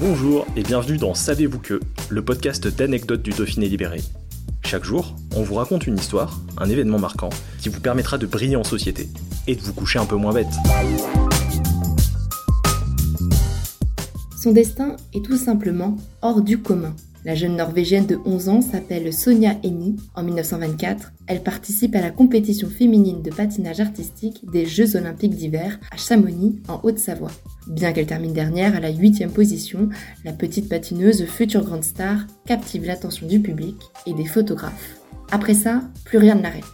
Bonjour et bienvenue dans Savez-vous que, le podcast d'anecdotes du Dauphiné libéré. Chaque jour, on vous raconte une histoire, un événement marquant, qui vous permettra de briller en société et de vous coucher un peu moins bête. Son destin est tout simplement hors du commun. La jeune Norvégienne de 11 ans s'appelle Sonia Eni. En 1924, elle participe à la compétition féminine de patinage artistique des Jeux olympiques d'hiver à Chamonix, en Haute-Savoie. Bien qu'elle termine dernière à la huitième position, la petite patineuse, future grande star, captive l'attention du public et des photographes. Après ça, plus rien ne l'arrête.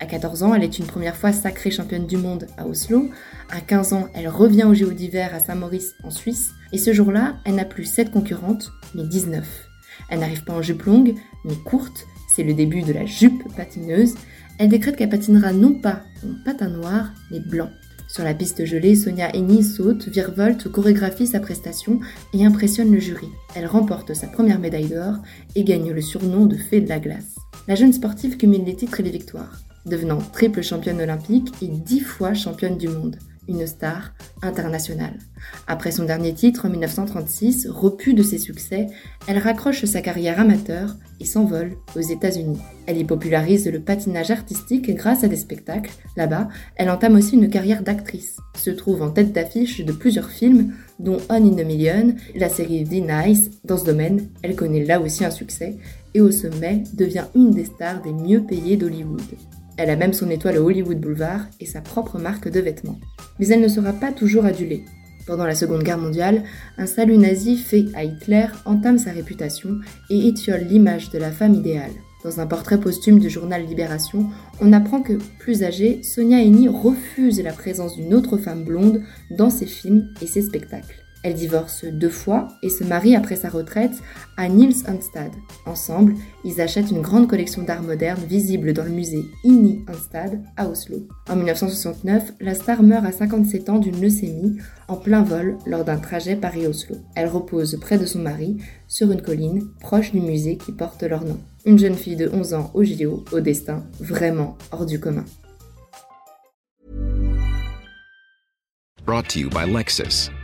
À 14 ans, elle est une première fois sacrée championne du monde à Oslo. À 15 ans, elle revient aux Jeux d'hiver à Saint-Maurice en Suisse. Et ce jour-là, elle n'a plus 7 concurrentes, mais 19. Elle n'arrive pas en jupe longue, mais courte, c'est le début de la jupe patineuse. Elle décrète qu'elle patinera non pas en patin noir, mais blanc. Sur la piste gelée, Sonia Eni saute, virevolte, chorégraphie sa prestation et impressionne le jury. Elle remporte sa première médaille d'or et gagne le surnom de fée de la glace. La jeune sportive cumule les titres et les victoires, devenant triple championne olympique et dix fois championne du monde une star internationale. Après son dernier titre en 1936, repu de ses succès, elle raccroche sa carrière amateur et s'envole aux États-Unis. Elle y popularise le patinage artistique grâce à des spectacles. Là-bas, elle entame aussi une carrière d'actrice, se trouve en tête d'affiche de plusieurs films, dont On in a Million, la série The Nice. Dans ce domaine, elle connaît là aussi un succès et au sommet devient une des stars des mieux payées d'Hollywood. Elle a même son étoile au Hollywood Boulevard et sa propre marque de vêtements. Mais elle ne sera pas toujours adulée. Pendant la Seconde Guerre mondiale, un salut nazi fait à Hitler entame sa réputation et étiole l'image de la femme idéale. Dans un portrait posthume du journal Libération, on apprend que, plus âgée, Sonia Eni refuse la présence d'une autre femme blonde dans ses films et ses spectacles. Elle divorce deux fois et se marie après sa retraite à Niels Hanstad. Ensemble, ils achètent une grande collection d'art moderne visible dans le musée Inni Hanstad à Oslo. En 1969, la star meurt à 57 ans d'une leucémie en plein vol lors d'un trajet Paris-Oslo. Elle repose près de son mari sur une colline proche du musée qui porte leur nom. Une jeune fille de 11 ans au JO, au destin vraiment hors du commun. Brought to you by.